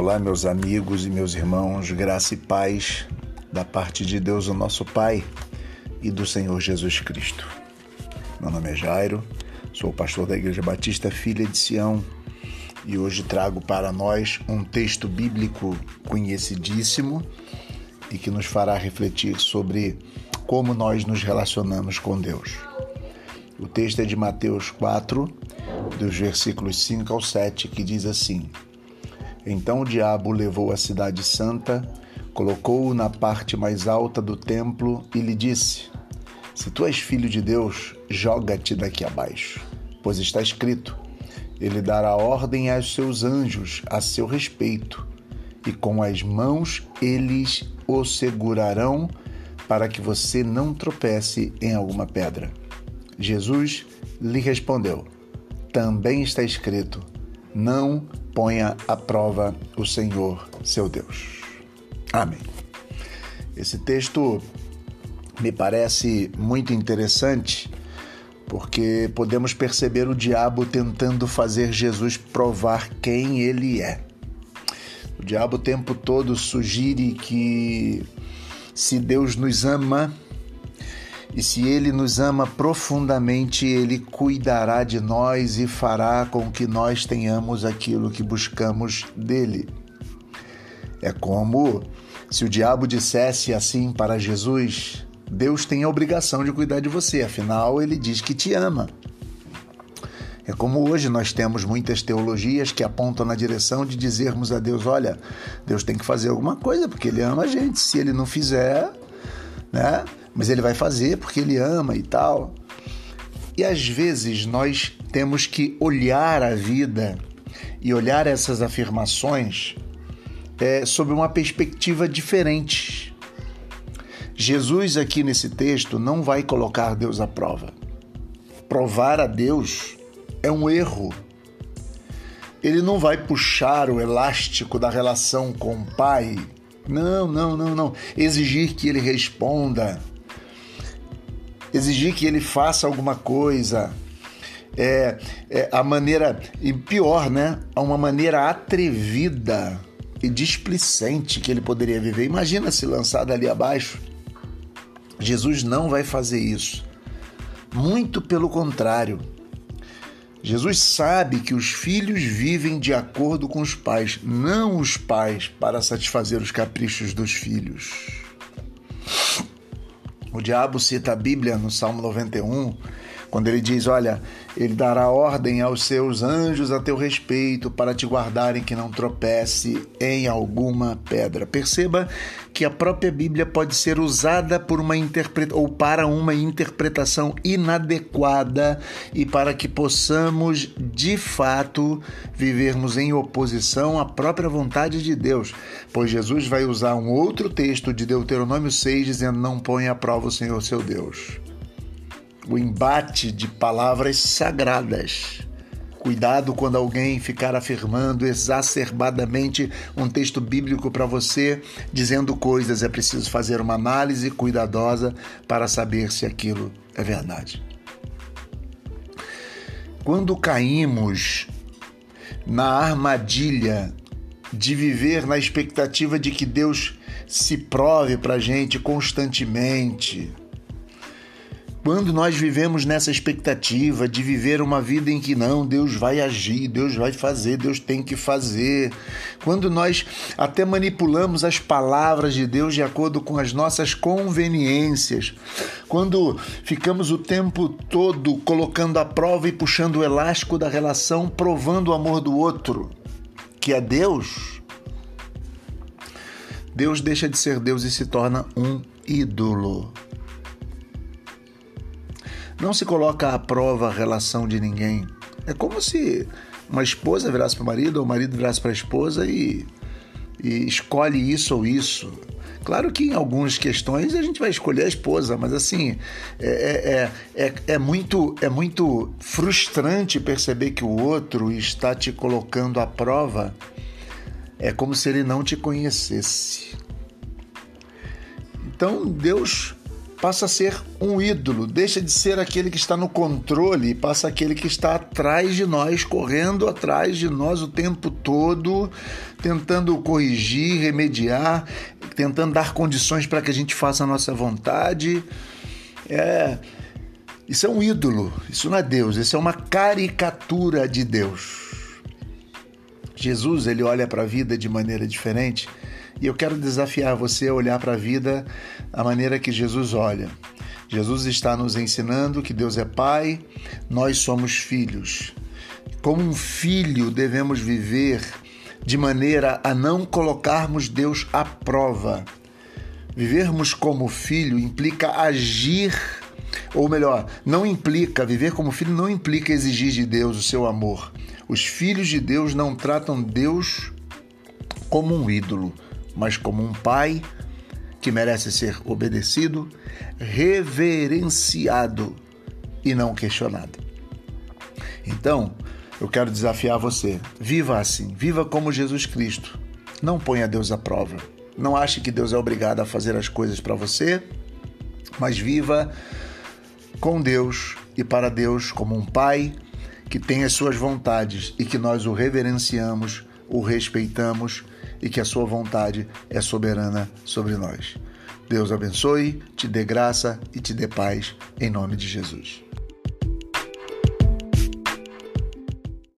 Olá, meus amigos e meus irmãos, graça e paz da parte de Deus, o nosso Pai, e do Senhor Jesus Cristo. Meu nome é Jairo, sou pastor da Igreja Batista Filha de Sião e hoje trago para nós um texto bíblico conhecidíssimo e que nos fará refletir sobre como nós nos relacionamos com Deus. O texto é de Mateus 4, dos versículos 5 ao 7, que diz assim: então o diabo levou a cidade santa, colocou-o na parte mais alta do templo e lhe disse: Se tu és filho de Deus, joga-te daqui abaixo, pois está escrito: Ele dará ordem aos seus anjos a seu respeito, e com as mãos eles o segurarão para que você não tropece em alguma pedra. Jesus lhe respondeu: Também está escrito: Não ponha à prova o Senhor seu Deus. Amém. Esse texto me parece muito interessante porque podemos perceber o diabo tentando fazer Jesus provar quem ele é. O diabo o tempo todo sugere que se Deus nos ama, e se Ele nos ama profundamente, Ele cuidará de nós e fará com que nós tenhamos aquilo que buscamos dele. É como se o diabo dissesse assim para Jesus: Deus tem a obrigação de cuidar de você, afinal, ele diz que te ama. É como hoje nós temos muitas teologias que apontam na direção de dizermos a Deus: olha, Deus tem que fazer alguma coisa porque Ele ama a gente. Se Ele não fizer, né? Mas ele vai fazer porque ele ama e tal. E às vezes nós temos que olhar a vida e olhar essas afirmações é, sob uma perspectiva diferente. Jesus, aqui nesse texto, não vai colocar Deus à prova. Provar a Deus é um erro. Ele não vai puxar o elástico da relação com o Pai. Não, não, não, não. Exigir que ele responda exigir que ele faça alguma coisa. É, é, a maneira, e pior, né? Uma maneira atrevida e displicente que ele poderia viver. Imagina se lançado ali abaixo. Jesus não vai fazer isso. Muito pelo contrário. Jesus sabe que os filhos vivem de acordo com os pais, não os pais para satisfazer os caprichos dos filhos. O diabo cita a Bíblia no Salmo 91 quando ele diz: Olha, ele dará ordem aos seus anjos a teu respeito para te guardarem que não tropece em alguma pedra. Perceba que a própria Bíblia pode ser usada por uma interpreta ou para uma interpretação inadequada e para que possamos de fato vivermos em oposição à própria vontade de Deus. Pois Jesus vai usar um outro texto de Deuteronômio 6 dizendo: Não põe à prova o Senhor seu Deus o embate de palavras sagradas. Cuidado quando alguém ficar afirmando exacerbadamente um texto bíblico para você, dizendo coisas. É preciso fazer uma análise cuidadosa para saber se aquilo é verdade. Quando caímos na armadilha de viver na expectativa de que Deus se prove para gente constantemente, quando nós vivemos nessa expectativa de viver uma vida em que não, Deus vai agir, Deus vai fazer, Deus tem que fazer. Quando nós até manipulamos as palavras de Deus de acordo com as nossas conveniências. Quando ficamos o tempo todo colocando a prova e puxando o elástico da relação, provando o amor do outro, que é Deus. Deus deixa de ser Deus e se torna um ídolo. Não se coloca à prova a relação de ninguém. É como se uma esposa virasse para o marido ou o marido virasse para a esposa e, e escolhe isso ou isso. Claro que em algumas questões a gente vai escolher a esposa, mas assim é, é, é, é, muito, é muito frustrante perceber que o outro está te colocando à prova. É como se ele não te conhecesse. Então Deus passa a ser um ídolo, deixa de ser aquele que está no controle e passa aquele que está atrás de nós, correndo atrás de nós o tempo todo, tentando corrigir, remediar, tentando dar condições para que a gente faça a nossa vontade. É, isso é um ídolo, isso não é Deus, isso é uma caricatura de Deus. Jesus, ele olha para a vida de maneira diferente e eu quero desafiar você a olhar para a vida da maneira que Jesus olha. Jesus está nos ensinando que Deus é Pai, nós somos filhos. Como um filho, devemos viver de maneira a não colocarmos Deus à prova. Vivermos como filho implica agir, ou melhor, não implica, viver como filho não implica exigir de Deus o seu amor. Os filhos de Deus não tratam Deus como um ídolo, mas como um pai que merece ser obedecido, reverenciado e não questionado. Então, eu quero desafiar você: viva assim, viva como Jesus Cristo. Não ponha Deus à prova. Não ache que Deus é obrigado a fazer as coisas para você, mas viva com Deus e para Deus como um pai que tem as suas vontades e que nós o reverenciamos, o respeitamos e que a sua vontade é soberana sobre nós. Deus abençoe, te dê graça e te dê paz, em nome de Jesus.